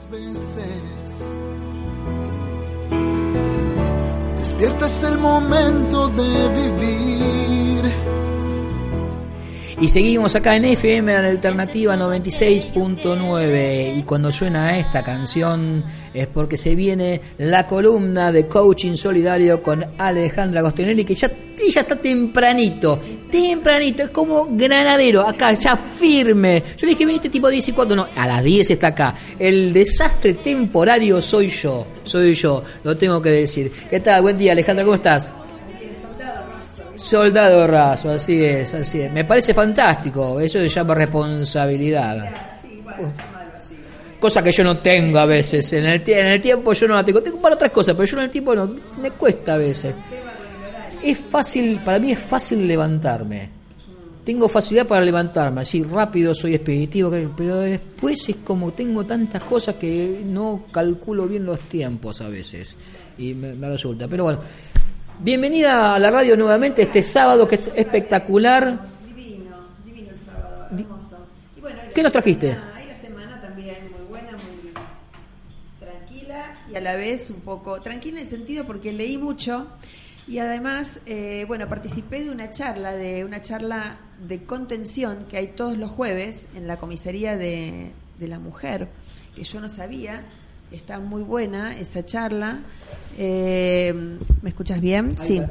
tantas veces. El momento de vivir. Y seguimos acá en FM, en Alternativa 96.9. Y cuando suena esta canción es porque se viene la columna de coaching solidario con Alejandra Gostinelli, que ya, ya está tempranito, tempranito, es como granadero, acá ya firme. Yo le dije, este tipo 10 y cuatro, no, a las 10 está acá. El desastre temporario soy yo, soy yo, lo tengo que decir. ¿Qué tal? Buen día, Alejandra, ¿cómo estás? Soldado raso, así es, así es. Me parece fantástico, eso se llama responsabilidad. Cosa que yo no tengo a veces. En el, en el tiempo yo no la tengo. Tengo para otras cosas, pero yo en el tiempo no. Me cuesta a veces. Es fácil, para mí es fácil levantarme. Tengo facilidad para levantarme, así rápido, soy expeditivo, pero después es como tengo tantas cosas que no calculo bien los tiempos a veces. Y me, me resulta. Pero bueno, Bienvenida a la radio nuevamente este sábado que es espectacular. Divino, divino el sábado, hermoso. Y bueno, ¿Qué nos trajiste? Ahí la semana también muy buena, muy tranquila y a la vez un poco tranquila en el sentido porque leí mucho y además, eh, bueno, participé de una charla, de una charla de contención que hay todos los jueves en la comisaría de, de la mujer, que yo no sabía. Está muy buena esa charla. Eh, ¿Me escuchas bien? Ahí sí,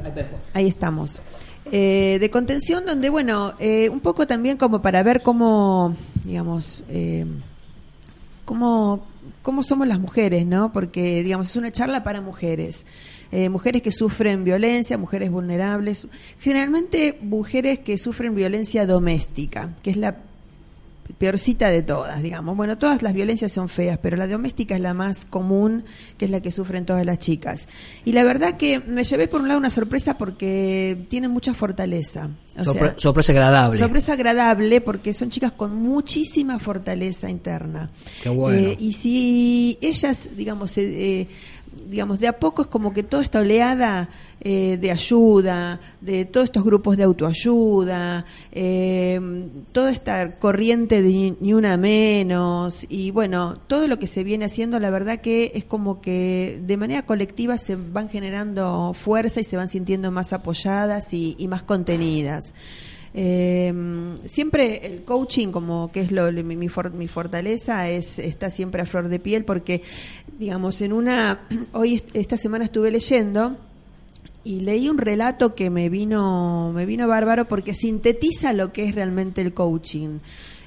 ahí estamos. Eh, de contención donde, bueno, eh, un poco también como para ver cómo, digamos, eh, cómo, cómo somos las mujeres, ¿no? Porque, digamos, es una charla para mujeres. Eh, mujeres que sufren violencia, mujeres vulnerables, generalmente mujeres que sufren violencia doméstica, que es la peorcita de todas, digamos. Bueno, todas las violencias son feas, pero la doméstica es la más común, que es la que sufren todas las chicas. Y la verdad que me llevé por un lado una sorpresa porque tienen mucha fortaleza. O Sorpre- sea, sorpresa agradable. Sorpresa agradable porque son chicas con muchísima fortaleza interna. Qué bueno. Eh, y si ellas, digamos, eh, eh, digamos, de a poco es como que toda esta oleada eh, de ayuda, de todos estos grupos de autoayuda, eh, toda esta corriente de ni- una menos, y bueno, todo lo que se viene haciendo, la verdad que es como que de manera colectiva se van generando fuerza y se van sintiendo más apoyadas y más contenidas. Eh, siempre el coaching, como que es lo, mi, for- mi fortaleza, es está siempre a flor de piel porque, digamos, en una hoy est- esta semana estuve leyendo y leí un relato que me vino me vino bárbaro porque sintetiza lo que es realmente el coaching.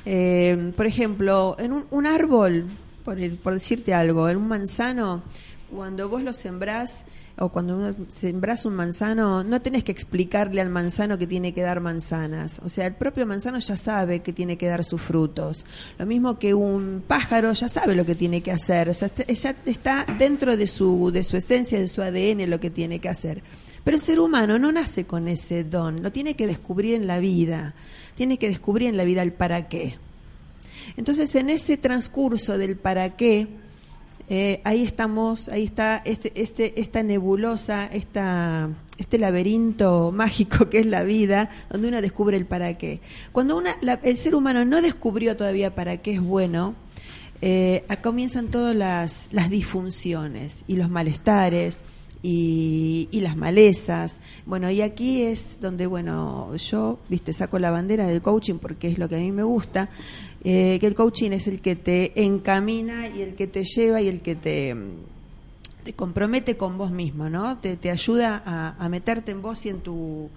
Eh, por ejemplo, en un, árbol, por, por decirte algo, en un manzano, cuando vos lo sembrás o cuando uno sembrás un manzano, no tenés que explicarle al manzano que tiene que dar manzanas. O sea, el propio manzano ya sabe que tiene que dar sus frutos. Lo mismo que un pájaro ya sabe lo que tiene que hacer. O sea, este- ya está dentro de su, de su esencia, de su ADN lo que tiene que hacer. Pero el ser humano no nace con ese don, lo tiene que descubrir en la vida. Tiene que descubrir en la vida el para qué. Entonces, en ese transcurso del para qué, eh, ahí estamos, ahí está este, este, esta nebulosa, esta, este laberinto mágico que es la vida, donde uno descubre el para qué. Cuando una, la- el ser humano no descubrió todavía para qué es bueno, eh, comienzan todas las, las disfunciones y los malestares y, y las malezas. Bueno, y aquí es donde, bueno, yo, viste, saco la bandera del coaching porque es lo que a mí me gusta, eh, que el coaching es el que te encamina y el que te lleva y el que te, te compromete con vos mismo, ¿no? Te, te ayuda a, a meterte en vos y en tu...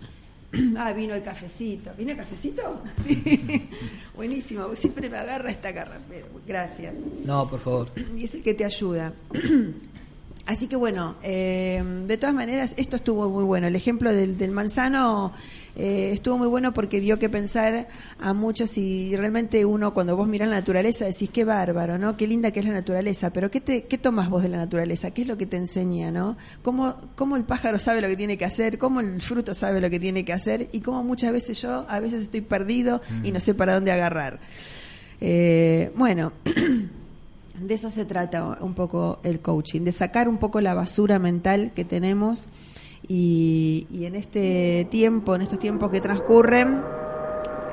Ah, vino el cafecito. ¿Vino el cafecito? Sí. Buenísimo. Siempre me agarra esta garra. Pero, Gracias No, por favor. y es el que te ayuda. Así que bueno, eh, de todas maneras, esto estuvo muy bueno. El ejemplo del, del manzano eh, estuvo muy bueno porque dio que pensar a muchos y realmente uno cuando vos mirás la naturaleza decís qué bárbaro, ¿no? Qué linda que es la naturaleza, pero ¿qué, te, qué tomas vos de la naturaleza? ¿Qué es lo que te enseña, ¿no? ¿Cómo, ¿Cómo el pájaro sabe lo que tiene que hacer? ¿Cómo el fruto sabe lo que tiene que hacer? Y cómo muchas veces yo a veces estoy perdido y no sé para dónde agarrar. Eh, bueno. De eso se trata un poco el coaching, de sacar un poco la basura mental que tenemos y, y en este tiempo, en estos tiempos que transcurren,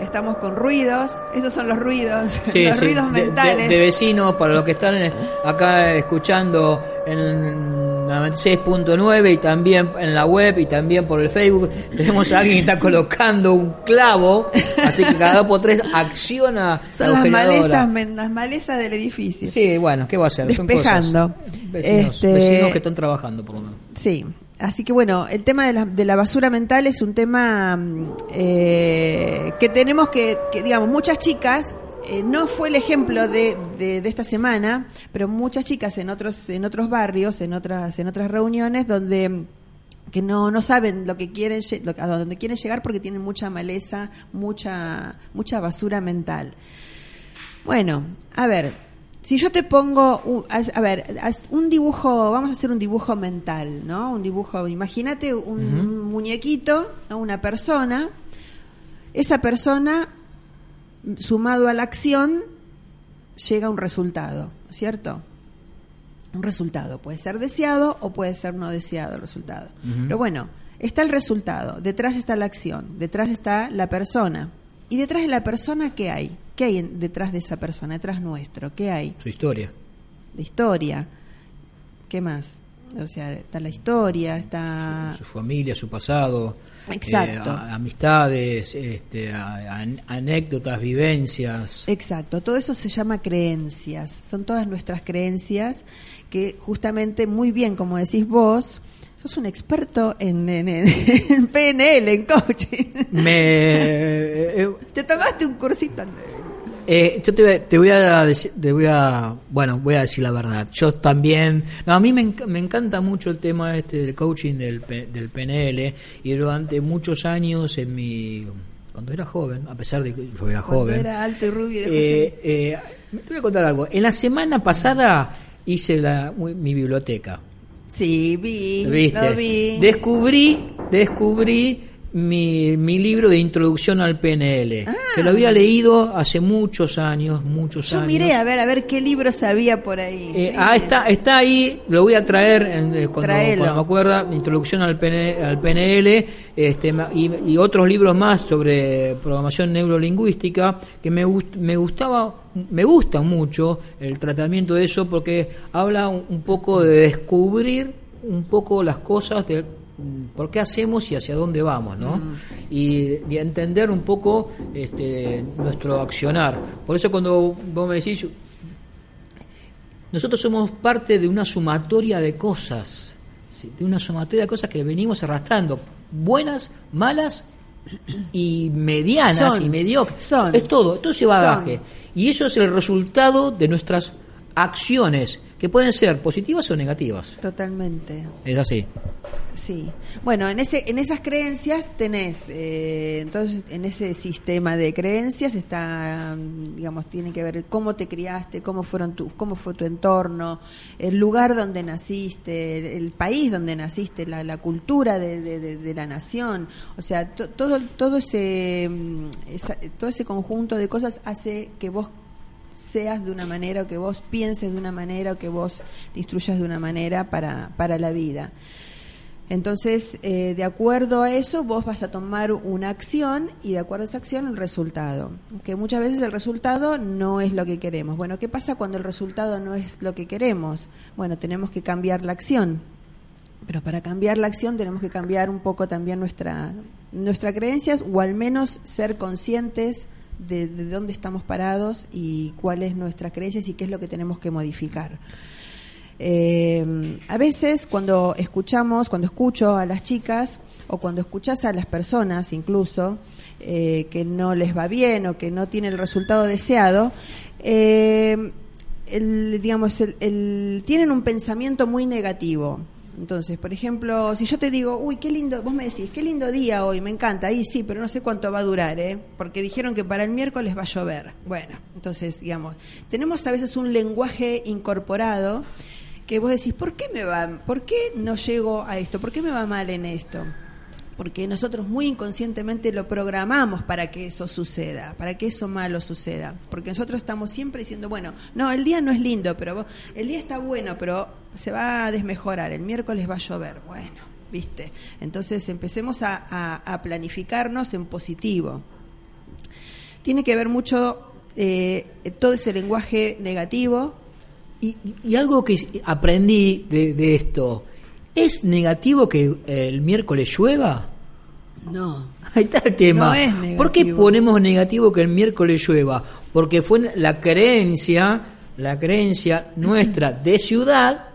estamos con ruidos, esos son los ruidos, Sí, los sí, ruidos de- de- mentales. De, vecinos, para los que están en- acá escuchando en la 96.9 y también en la web y también por el Facebook, tenemos a alguien que está colocando un clavo, así que cada dos por tres acciona son la las malezas, las malezas del edificio. Sí, bueno, ¿qué va a hacer? Son Despejando. cosas. Vecinos, Este- vecinos que están trabajando por lo menos. Sí, así que bueno, el tema de la, de la basura mental es un tema mm, eh, que tenemos que, que, digamos, muchas chicas, eh, no fue el ejemplo de, de, esta semana, pero muchas chicas en otros, en otros barrios, en otras, en otras reuniones donde mm, que no, no saben lo que quieren lo- a dónde quieren llegar porque tienen mucha maleza, mucha, mucha basura mental. Bueno, a ver, si yo te pongo, un- a, ver, un dibujo, vamos a hacer un dibujo mental, ¿no? Un dibujo, imagínate un muñequito, ¿no? una persona, esa persona, sumado a la acción, llega a un resultado, ¿cierto? Un resultado, puede ser deseado o puede ser no deseado el resultado. Pero bueno, está el resultado, detrás está la acción, detrás está la persona. ¿Y detrás de la persona qué hay? ¿Qué hay detrás de esa persona, detrás nuestro? ¿Qué hay? Su historia. De historia. ¿Qué más? O sea, está la historia, está... Su familia, su pasado. Exacto. eh, a- amistades, este, a- anécdotas, vivencias. Exacto, todo eso se llama creencias, son todas nuestras creencias que justamente muy bien, como decís vos, sos un experto en, en- en- en PNL, en coaching. Me, eh, Te tomaste un cursito. eh, yo te, voy- te voy a decir, te voy a, bueno, voy a decir la verdad. Yo también, no, a mí me, me encanta mucho el tema este del coaching del, del PNL y durante muchos años en mi, cuando era joven, a pesar de que yo era Cuando joven, era alto y rubio de eh, eh, te voy a contar algo. En la semana pasada hice la, mi biblioteca. Sí, vi, ¿Viste? lo vi. Descubrí, descubrí mi, mi libro de introducción al PNL, Ah. que lo había leído hace muchos años, muchos Yo años. miré a ver, a ver qué libros había por ahí. Eh, Sí. ah, está, está ahí, lo voy a traer eh, cuando, cuando me acuerda, introducción al, PN al PNL este, y, y otros libros más sobre programación neurolingüística que me, gust- me gustaba, me gusta mucho el tratamiento de eso porque habla un, un poco de descubrir un poco las cosas de por qué hacemos y hacia dónde vamos, ¿no? Y, y entender un poco este, nuestro accionar. Por eso cuando vos me decís, nosotros somos parte de una sumatoria de cosas, ¿sí? de una sumatoria de cosas que venimos arrastrando, buenas, malas y medianas Son. y mediocres. Son. Es todo, todo ese bagaje. Son. Y eso es el resultado de nuestras acciones, que pueden ser positivas o negativas. Totalmente. Es así. Sí. Bueno, en ese, en esas creencias tenés, eh, entonces en ese sistema de creencias está, digamos, tiene que ver cómo te criaste, cómo fueron tu, cómo fue tu entorno, el lugar donde naciste, el, el país donde naciste, la, la cultura de, de- de- de la nación, o sea, to- todo, todo ese, mm, esa- todo ese conjunto de cosas hace que vos seas de una manera o que vos pienses de una manera o que vos te instruyas de una manera para, para la vida. Entonces, eh, de acuerdo a eso, vos vas a tomar una acción y de acuerdo a esa acción el resultado. Que muchas veces el resultado no es lo que queremos. Bueno, ¿qué pasa cuando el resultado no es lo que queremos? Bueno, tenemos que cambiar la acción. Pero para cambiar la acción tenemos que cambiar un poco también nuestra, nuestra creencias o al menos ser conscientes de, de dónde estamos parados y cuáles nuestras creencias y qué es lo que tenemos que modificar. Eh, a veces cuando escuchamos, cuando escucho a las chicas o cuando escuchas a las personas incluso eh, que no les va bien o que no tienen el resultado deseado, eh, el, digamos, el- tienen un pensamiento muy negativo. Entonces, por ejemplo, si yo te digo, uy, qué lindo, vos me decís, qué lindo día hoy, me encanta, ahí sí, pero no sé cuánto va a durar, ¿eh? Porque dijeron que para el miércoles va a llover. Bueno, entonces, digamos, tenemos a veces un lenguaje incorporado que vos decís, ¿por qué me va, por qué no llego a esto? ¿Por qué me va mal en esto? Porque nosotros muy inconscientemente lo programamos para que eso suceda, para que eso malo suceda, porque nosotros estamos siempre diciendo, bueno, no, el día no es lindo, pero vos- el día está bueno, pero se va a desmejorar, el miércoles va a llover, bueno, viste, entonces empecemos a, planificarnos en positivo. Tiene que ver mucho eh, todo ese lenguaje negativo, Y, y algo que aprendí de esto, ¿es negativo que el miércoles llueva? no, Ahí está el tema. No es negativo. ¿Por qué ponemos negativo que el miércoles llueva? Porque fue la creencia, la creencia nuestra de ciudad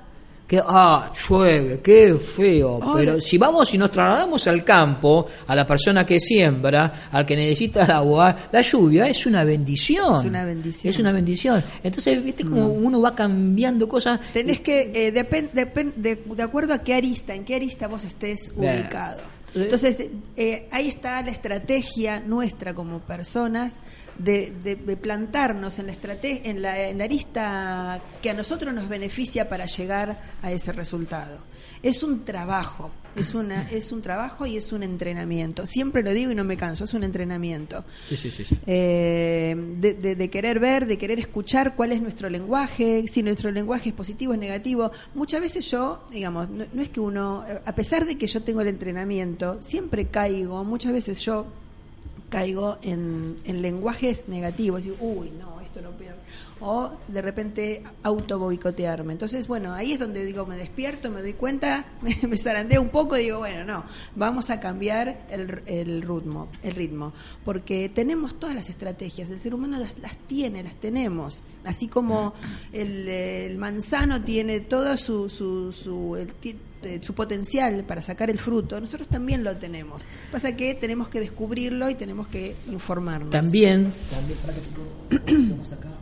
que ah llueve, qué feo. Pero si vamos y nos trasladamos al campo, a la persona que siembra, al que necesita el agua, la lluvia es una bendición. Es una bendición. Es una bendición. Entonces, viste como uno va cambiando cosas. Tenés que, eh, depen- depen- de, de acuerdo a qué arista, en qué arista vos estés Bien. ubicado. Entonces, eh, ahí está la estrategia nuestra como personas de, de- de plantarnos en la, estrate- en, la, en la arista que a nosotros nos beneficia para llegar a ese resultado. Es un trabajo, es, una, es un trabajo y es un entrenamiento. Siempre lo digo y no me canso, es un entrenamiento Sí, sí, sí, sí. eh, de, de- de querer ver, de querer escuchar cuál es nuestro lenguaje, si nuestro lenguaje es positivo, es negativo. Muchas veces yo, digamos, no, no es que uno, a pesar de que yo tengo el entrenamiento, siempre caigo, muchas veces yo caigo en, en lenguajes negativos, y uy, no, esto no. O de repente auto boicotearme. Entonces, bueno, ahí es donde digo, me despierto, me doy cuenta, me, me zarandeo un poco y digo, bueno, no, vamos a cambiar el, el ritmo, el ritmo. Porque tenemos todas las estrategias, el ser humano las, las tiene, las tenemos. Así como el, el manzano tiene todo su, su, su, el ti- eh, su potencial para sacar el fruto, nosotros también lo tenemos. Pasa que tenemos que descubrirlo y tenemos que informarnos. También,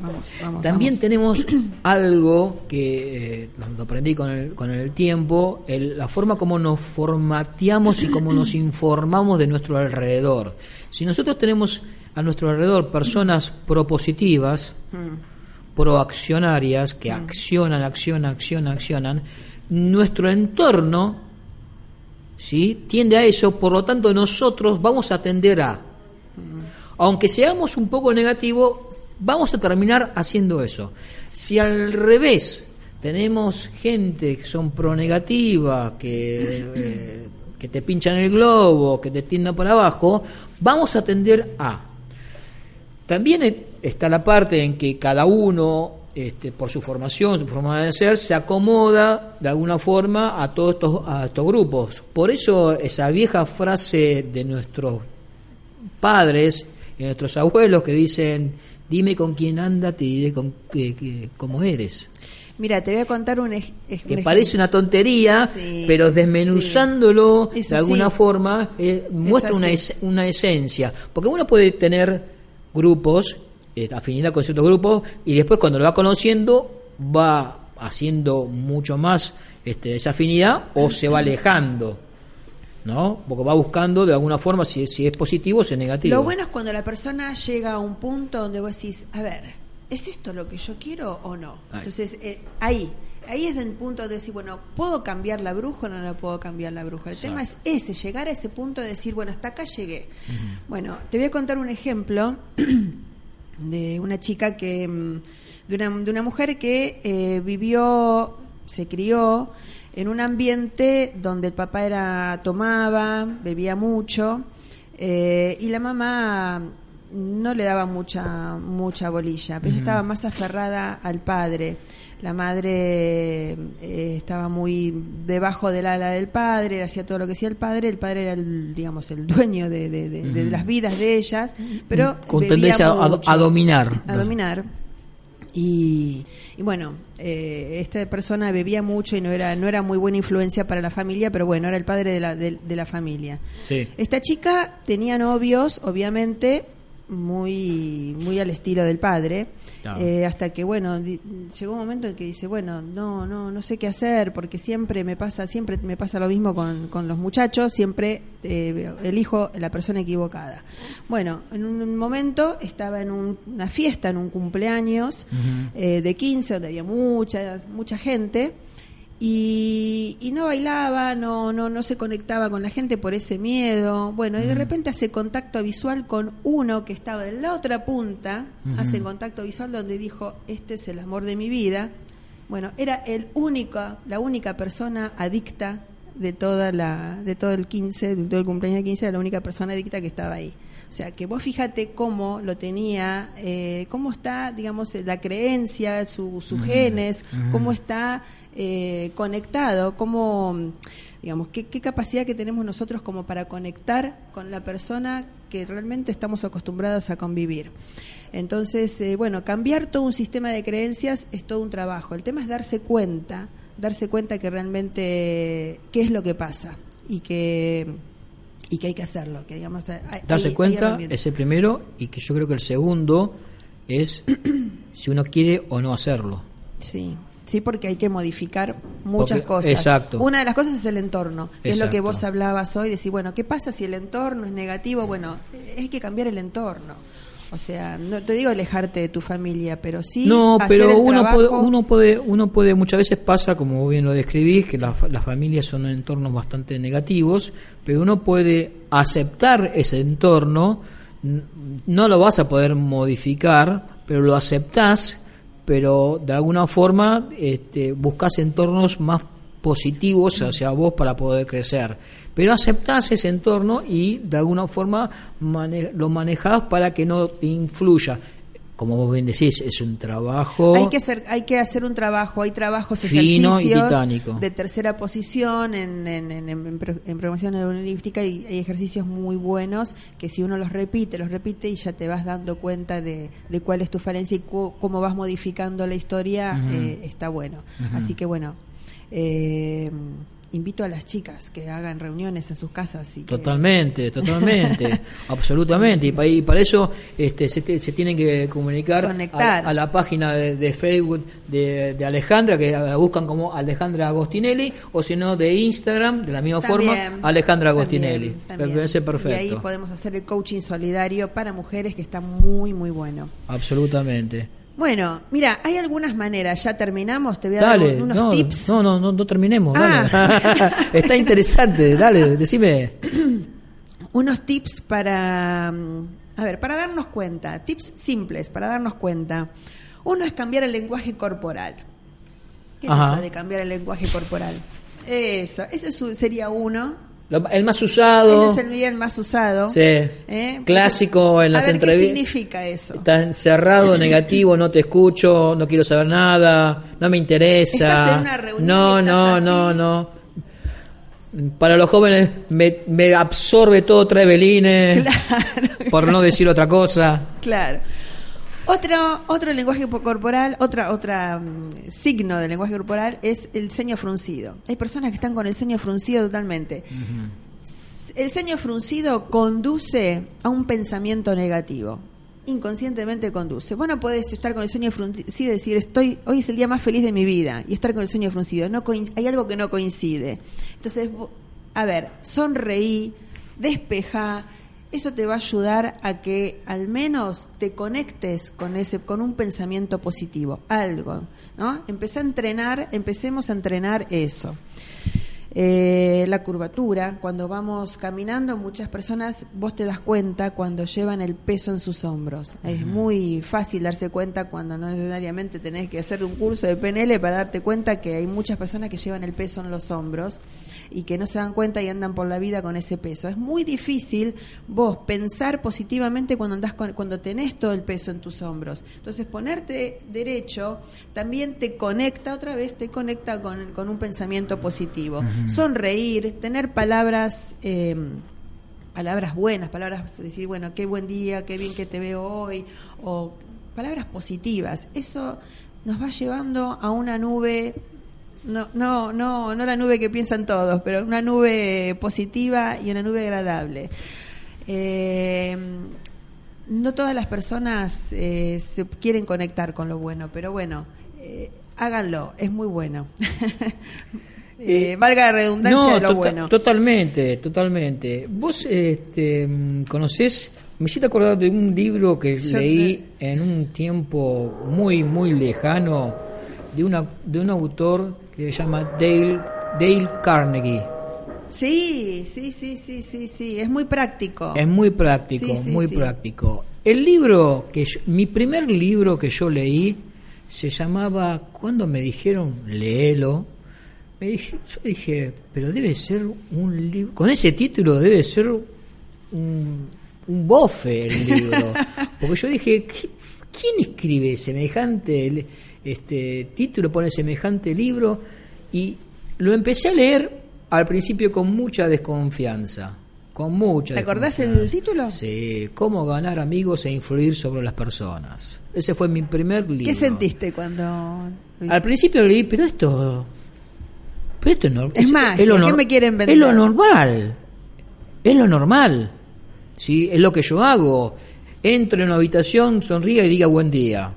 Vamos, vamos, También vamos. tenemos algo que eh, lo aprendí con el, con el tiempo, el- la forma como nos formateamos y como nos informamos de nuestro alrededor. Si nosotros tenemos a nuestro alrededor personas propositivas, Mm. proaccionarias, que accionan, accionan, accionan, accionan, nuestro entorno ¿sí? tiende a eso, por lo tanto nosotros vamos a tender a aunque seamos un poco negativos, vamos a terminar haciendo eso. Si al revés tenemos gente que son pro negativa, que, eh, que te pinchan el globo, que te tiendan por abajo, vamos a tender a. También eh, está la parte en que cada uno, este, por su formación, su forma de ser, se acomoda de alguna forma a todos estos, a estos grupos. Por eso esa vieja frase de nuestros padres y nuestros abuelos que dicen, dime con quién anda, te diré con, que, que- cómo eres. Mira, te voy a contar un, ej- Que parece una tontería, Sí, pero desmenuzándolo sí. De alguna forma eh, muestra una, es- una esencia. Porque uno puede tener grupos, eh, afinidad con ciertos grupos, y después cuando lo va conociendo va haciendo mucho más este, esa afinidad o se va alejando. ¿No? Porque va buscando de alguna forma si, es- si es positivo o si es negativo. Lo bueno es cuando la persona llega a un punto donde vos decís, a ver, ¿es esto lo que yo quiero o no? Ahí. Entonces, eh, ahí, ahí es el punto de decir, bueno, ¿puedo cambiar la bruja o no la puedo cambiar la bruja? El Exacto. tema es ese, llegar a ese punto de decir, bueno, hasta acá llegué. Bueno, te voy a contar un ejemplo de una chica que, mm, de una, de una mujer que eh, vivió, se crió en un ambiente donde el papá era tomaba, bebía mucho eh, y la mamá no le daba mucha mucha bolilla, pero ella estaba más aferrada al padre. La madre eh, estaba muy debajo del ala del padre, hacía todo lo que hacía el padre, el padre era el, digamos, el dueño de, de- de- de las vidas de ellas, pero Con bebía tendencia a- a dominar. a dominar. Y, y bueno, eh, esta persona bebía mucho y no era, no era muy buena influencia para la familia, pero bueno, era el padre de la, de, de la familia. Sí. Esta chica tenía novios, obviamente, muy, muy al estilo del padre. Claro. Eh, hasta que bueno di- llegó un momento en que dice bueno no no no sé qué hacer porque siempre me pasa siempre me pasa lo mismo con, con los muchachos siempre eh, elijo la persona equivocada bueno en un momento estaba en un- una fiesta en un cumpleaños eh, de 15 donde había mucha mucha gente y, y no bailaba, no, no, no se conectaba con la gente por ese miedo. Bueno, y de repente hace contacto visual con uno que estaba en la otra punta, Ujú. hace contacto visual donde dijo, este es el amor de mi vida. Bueno, era el único, la única persona adicta de toda la, de todo el 15, de todo el cumpleaños de 15, era la única persona adicta que estaba ahí. O sea, que vos fíjate cómo lo tenía, eh, cómo está, digamos, la creencia, su- sus genes, cómo está eh, conectado, cómo, digamos, qué, qué capacidad que tenemos nosotros como para conectar con la persona que realmente estamos acostumbrados a convivir. Entonces, eh, bueno, cambiar todo un sistema de creencias es todo un trabajo. El tema es darse cuenta, darse cuenta que realmente qué es lo que pasa y que y que hay que hacerlo, que digamos hay- Darse hay cuenta es el primero y que yo creo que el segundo es si uno quiere o no hacerlo. Sí, sí, porque hay que modificar muchas Porque- cosas. exacto. Una de las cosas es el entorno, que es lo que vos hablabas hoy, decir, bueno, ¿qué pasa si el entorno es negativo? Bueno, hay que cambiar el entorno. O sea, no te digo alejarte de tu familia, pero sí no, hacer pero el uno trabajo- puede, uno puede, uno puede, muchas veces pasa, como bien lo describís, que la- las familias son entornos bastante negativos, pero uno puede aceptar ese entorno, no lo vas a poder modificar, pero lo aceptás, pero de alguna forma este, buscas entornos más positivos hacia vos para poder crecer. Pero aceptás ese entorno y de alguna forma mane- lo manejás para que no te influya. Como vos bien decís, es un trabajo. Hay que hacer, hay que hacer un trabajo, hay trabajos Fino y ejercicios titánico. de tercera posición en, en, en, en, en programación neurolingüística y hay ejercicios muy buenos que si uno los repite, los repite y ya te vas dando cuenta de, de cuál es tu falencia y cu- cómo vas modificando la historia, eh, está bueno. Así que bueno, eh, invito a las chicas que hagan reuniones en sus casas. Y que- Totalmente, totalmente, absolutamente. Y para, y para eso este, se, te- se tienen que comunicar. A, a la página de, de Facebook de, de Alejandra, que la buscan como Alejandra Agostinelli, o si no de Instagram, de la misma También, forma, Alejandra Agostinelli. también, también. Parece Y ahí perfecto. podemos hacer el coaching solidario para mujeres que está muy, muy bueno. Absolutamente. Bueno, mira, hay algunas maneras, ya terminamos, te voy a Dale, dar un- unos no, tips. no, no, no, no terminemos. Ah. dale. Está interesante, dale, decime. Unos tips para, mm, a ver, para darnos cuenta, tips simples para darnos cuenta. Uno es cambiar el lenguaje corporal. ¿Qué es Ajá. eso de cambiar el lenguaje corporal? Eso, ese es un- sería uno. Lo- el más usado. Ese es el bien más usado. Sí. ¿Eh? Clásico en A las ver, ¿Qué entrevistas. significa eso? Está encerrado, negativo, no te escucho, no quiero saber nada, no me interesa. Estás en una reunión no, no, no, no. Para los jóvenes me, me absorbe todo trae belines, Claro. por no decir otra cosa. Claro. Otro, otro lenguaje po- corporal, otra, otra mm, signo del lenguaje corporal es el ceño fruncido. Hay personas que están con el ceño fruncido totalmente. El ceño fruncido conduce a un pensamiento negativo. Inconscientemente conduce. Vos no podés estar con el sueño fruncido y decir, estoy, hoy es el día más feliz de mi vida, y estar con el sueño fruncido. No hay algo que no coincide. Entonces, a ver, sonreí, despeja, eso te va a ayudar a que al menos te conectes con ese, con un pensamiento positivo, algo, ¿no? Empecé a entrenar, empecemos a entrenar eso. Eh, la curvatura, cuando vamos caminando, muchas personas, vos te das cuenta cuando llevan el peso en sus hombros. Es muy fácil darse cuenta cuando no necesariamente tenés que hacer un curso de PNL para darte cuenta que hay muchas personas que llevan el peso en los hombros y que no se dan cuenta y andan por la vida con ese peso. Es muy difícil vos pensar positivamente cuando andás con, cuando tenés todo el peso en tus hombros. Entonces ponerte derecho también te conecta otra vez, te conecta con, con un pensamiento positivo. Sonreír, tener palabras eh, palabras buenas, palabras decir, bueno, qué buen día, qué bien que te veo hoy, o palabras positivas. Eso nos va llevando a una nube no, no, no, no la nube que piensan todos, pero una nube positiva y una nube agradable. Eh, no todas las personas eh, se quieren conectar con lo bueno, pero bueno, eh, háganlo, es muy bueno. Eh, valga la redundancia de lo tota- bueno. Totalmente, totalmente. Vos este, conocés, me hiciste acordar de un libro que Yo leí en un tiempo muy, muy lejano de, una, de un autor que se llama Dale, Dale Carnegie. Sí, sí, sí, sí, sí, sí, es muy práctico. Es muy práctico, Sí, sí, muy sí. práctico. El libro que yo- mi primer libro que yo leí se llamaba cuando me dijeron léelo, me dije, yo dije, pero debe ser un libro con ese título debe ser un, un bofe el libro, porque yo dije, "¿Qui- ¿quién escribe semejante este título pone semejante libro? Y lo empecé a leer al principio con mucha desconfianza, con mucha ¿Te acordás el título? Sí, cómo ganar amigos e influir sobre las personas. Ese fue mi primer libro. ¿Qué sentiste cuando.? Al principio leí, pero esto. Pero esto no, Es magia, lo ¿qué nor- me quieren vender? Es lo normal. Es lo normal. ¿sí? Es lo que yo hago. Entro en una habitación, sonría y diga buen día.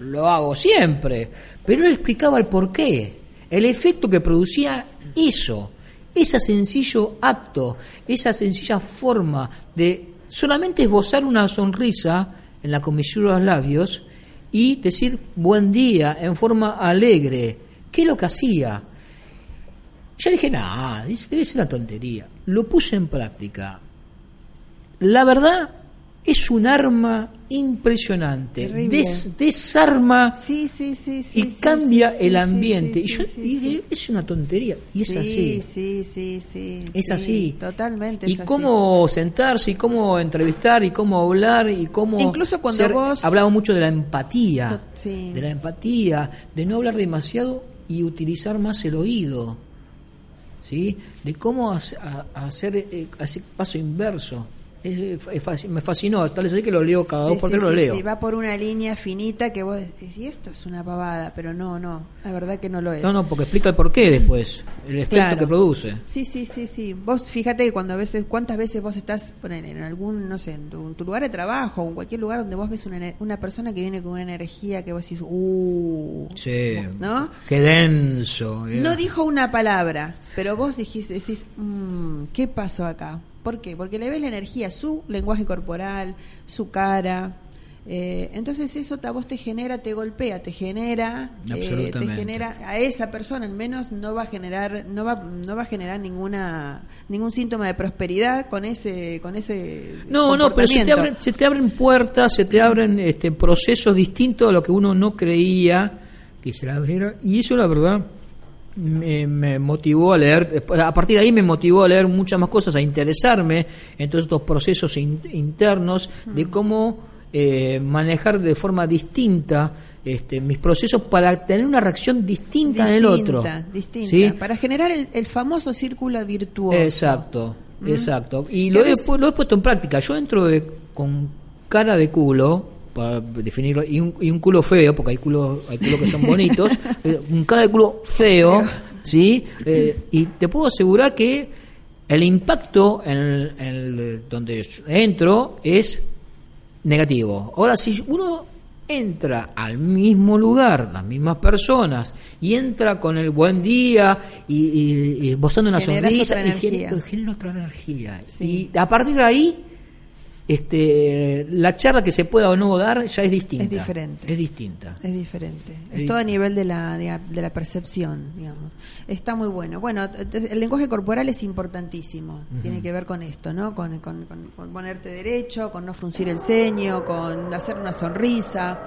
Lo hago siempre. Pero él explicaba el porqué. El efecto que producía eso. Ese sencillo acto. Esa sencilla forma de solamente esbozar una sonrisa en la comisura de los labios y decir buen día en forma alegre. ¿Qué es lo que hacía? Yo dije, nada, debe ser una tontería. Lo puse en práctica. La verdad es un arma impresionante. Des- desarma Sí, sí, sí, sí. y cambia el ambiente. y yo y es una tontería. Y es sí, así. Sí, sí, sí. Es sí, así. Totalmente. Y así. cómo sentarse, y cómo entrevistar, y cómo hablar, y cómo. Incluso cuando vos- Hablaba mucho de la empatía. De la empatía, de no hablar demasiado y utilizar más el oído. ¿Sí? De cómo hacer eh, ese paso inverso. Es- es fasc- me fascinó, tal vez así que lo leo cada Sí, dos por sí, tres, lo sí, leo. sí, va por una línea finita que vos decís, y esto es una pavada, pero no, no, la verdad que no lo es. No, no, porque explica el porqué después, el efecto Claro. que produce. Sí, sí, sí, sí. Vos fíjate que cuando a veces, cuántas veces vos estás poner, en algún, no sé, en tu, tu lugar de trabajo o en cualquier lugar donde vos ves una, una persona que viene con una energía que vos decís, uh, Sí. ¿no? Qué denso. eh. No dijo una palabra, pero vos dijiste, decís, "Mm, ¿qué pasó acá? ¿Por qué? Porque le ves la energía, su lenguaje corporal, su cara. eh, entonces eso a vos te genera, te golpea, te genera, eh, te Absolutamente. genera a esa persona al menos no va a generar, no va, no va a generar ninguna ningún síntoma de prosperidad con ese, con ese No, no, pero se te, abren, se te abren puertas, se te abren este, procesos distintos a lo que uno no creía que se le abriera. Y eso, la verdad, me, me motivó a leer. A partir de ahí me motivó a leer muchas más cosas, a interesarme en todos estos procesos in- internos de cómo eh, manejar de forma distinta este, mis procesos para tener una reacción distinta, en el otro. Distinta, distinta, ¿Sí? para generar el, el famoso círculo virtuoso. Exacto, ¿Mm? exacto. Y lo he, lo he puesto en práctica. Yo entro de, con cara de culo, para definirlo, y un, y un culo feo, porque hay culos hay culos que son bonitos, eh, un cara de culo feo, ¿sí? Eh, y te puedo asegurar que el impacto en, el- en el- donde entro es negativo. Ahora, si uno entra al mismo lugar, las mismas personas, y entra con el buen día y, y, y esbozando una Generas sonrisa, otra y genera, genera otra energía. Sí. Y a partir de ahí, este, la charla que se pueda o no dar ya es distinta. Es diferente. Es distinta. Es diferente. Es Es todo a nivel de la, de, de la percepción, digamos. Está muy bueno. Bueno, el lenguaje corporal es importantísimo. Tiene que ver con esto, ¿no? Con, con- con- con ponerte derecho, con no fruncir el ceño, con hacer una sonrisa.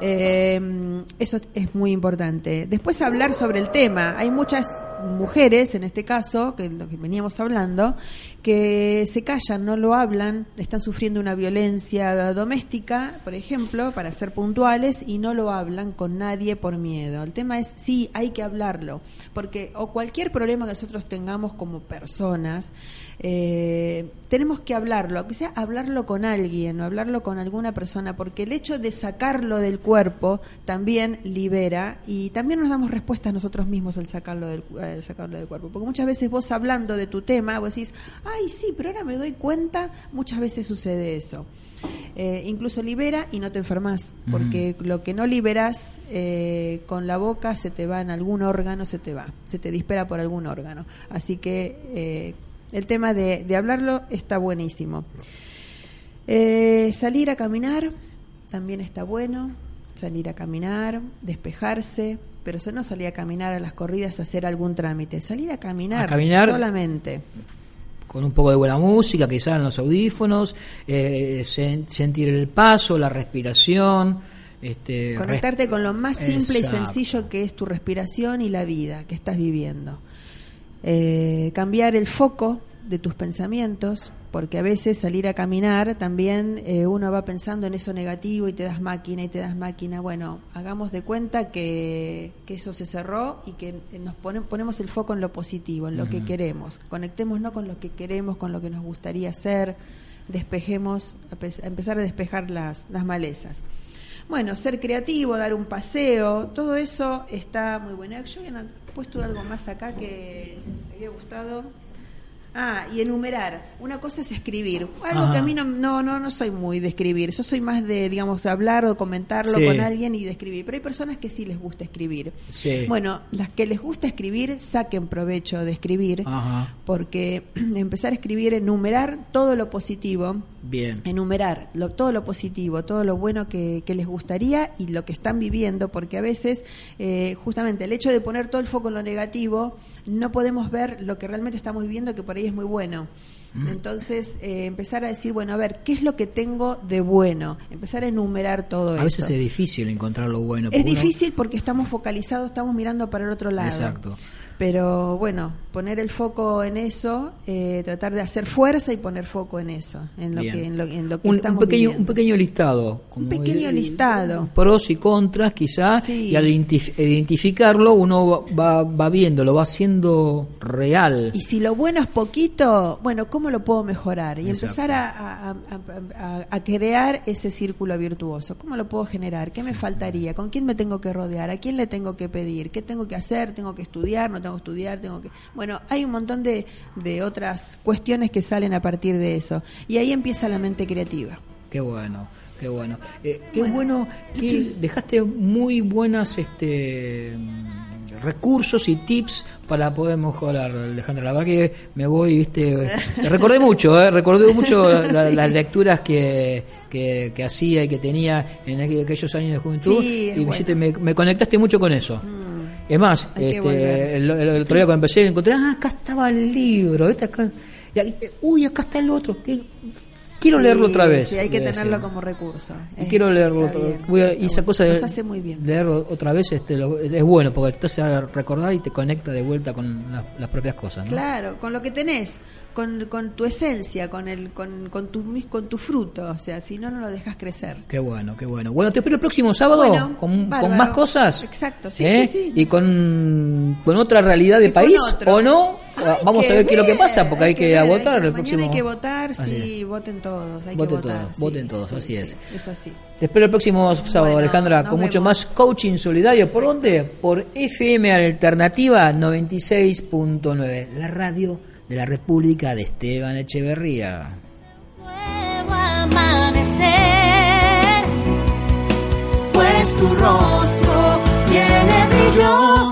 Eh, eso es muy importante. Después hablar sobre el tema. Hay muchas mujeres, en este caso, que es lo que veníamos hablando, que se callan, no lo hablan, están sufriendo una violencia doméstica, por ejemplo, para ser puntuales, y no lo hablan con nadie por miedo. El tema es, sí, hay que hablarlo, porque o cualquier problema que nosotros tengamos como personas, eh, tenemos que hablarlo, aunque sea hablarlo con alguien o hablarlo con alguna persona, porque el hecho de sacarlo del cuerpo también libera y también nos damos respuestas nosotros mismos al sacarlo del, sacarlo del cuerpo. Porque muchas veces vos hablando de tu tema, vos decís, ay, sí, pero ahora me doy cuenta, muchas veces sucede eso. Eh, incluso libera y no te enfermas, porque lo que no liberas eh, con la boca se te va en algún órgano, se te va, se te dispara por algún órgano. Así que eh, el tema de, de hablarlo está buenísimo. Salir a caminar también está bueno, salir a caminar, despejarse, pero eso no salir a caminar a las corridas a hacer algún trámite, salir a caminar, A caminar. solamente. con un poco de buena música, quizás en los audífonos, eh, sen- sentir el paso, la respiración. Este, Conectarte con lo más simple Exacto. y sencillo que es tu respiración y la vida que estás viviendo. Eh, cambiar el foco de tus pensamientos, porque a veces salir a caminar también eh, uno va pensando en eso negativo y te das máquina y te das máquina. Bueno, hagamos de cuenta que, que eso se cerró y que nos pone- ponemos el foco en lo positivo, en lo que queremos. Conectémonos con lo que queremos, con lo que nos gustaría hacer, despejemos, a pe- a empezar a despejar las, las malezas. Bueno, ser creativo, dar un paseo, todo eso está muy bueno. Yo había puesto algo más acá que me había gustado. Ah, y enumerar. Una cosa es escribir. Algo Ajá. que a mí no, no, no, no soy muy de escribir. Yo soy más de, digamos, de hablar o comentarlo Sí. con alguien y de escribir. Pero hay personas que sí les gusta escribir. Sí. Bueno, las que les gusta escribir, saquen provecho de escribir. Ajá. Porque empezar a escribir, enumerar todo lo positivo, Bien. enumerar lo- todo lo positivo, todo lo bueno que, que les gustaría y lo que están viviendo, porque a veces eh, justamente el hecho de poner todo el foco en lo negativo, no podemos ver lo que realmente estamos viviendo, que por ahí es muy bueno. Entonces, eh, empezar a decir, bueno, a ver, ¿qué es lo que tengo de bueno? Empezar a enumerar todo eso. A veces es difícil encontrar lo bueno. Es uno- difícil porque estamos focalizados, estamos mirando para el otro lado. Exacto. Pero bueno, poner el foco en eso, eh, tratar de hacer fuerza y poner foco en eso, en lo Bien. que, en lo, en lo que un, un estamos pequeño, viviendo. un pequeño listado. Un pequeño listado. Pros y contras, quizás, Sí. y al identif- identificarlo uno va, va viendo, lo va haciendo real. Y si lo bueno es poquito, bueno, ¿cómo lo puedo mejorar? Y Exacto. empezar a, a- a- a- a crear ese círculo virtuoso. ¿Cómo lo puedo generar? ¿Qué me faltaría? ¿Con quién me tengo que rodear? ¿A quién le tengo que pedir? ¿Qué tengo que hacer? ¿Tengo que estudiar? ¿No tengo que estudiar? ¿Tengo que...? Bueno, hay un montón de, de otras cuestiones que salen a partir de eso. Y ahí empieza la mente creativa. Qué bueno, qué bueno. Eh, qué bueno. que dejaste muy buenas este mm, recursos y tips para poder mejorar, Alejandra. La verdad que me voy, viste, te recordé mucho, eh, recordé mucho la- las lecturas que, que, que hacía y que tenía en aqu- aquellos años de juventud Sí, y bueno. me, me conectaste mucho con eso. Es más, este, el, el otro día cuando empecé encontré, ah, acá estaba el libro, ¿viste? Acá, y uy, acá está el otro. Quiero leerlo otra vez. Sí, hay que tenerlo como recurso. Y quiero leerlo otra vez. Voy a- y esa cosa de Nos hace muy bien. leerlo otra vez este, lo- es bueno porque te hace recordar y te conecta de vuelta con la- las propias cosas. ¿no? Claro, con lo que tenés, con, con tu esencia, con el con, con tu con tu fruto, o sea, si no no lo dejas crecer. Qué bueno, qué bueno. Bueno, te espero el próximo sábado Bueno, con, con más cosas. Exacto, sí, ¿eh? sí, sí. Y con, con otra realidad de Y país o no. Hay Vamos que a ver qué es lo que pasa porque hay, que, ver, hay votar que- el próximo. hay que votar, Así sí, voten todos, hay Voten que votar. todos, sí, voten todos, sí, así sí, es. Es así. Te espero el próximo sábado, Bueno, Alejandra, con mucho vemos. más coaching solidario. ¿Por dónde? Por FM Alternativa 96.9, la radio de la República de Esteban Echeverría. Nuevo amanecer, pues tu rostro tiene brillo.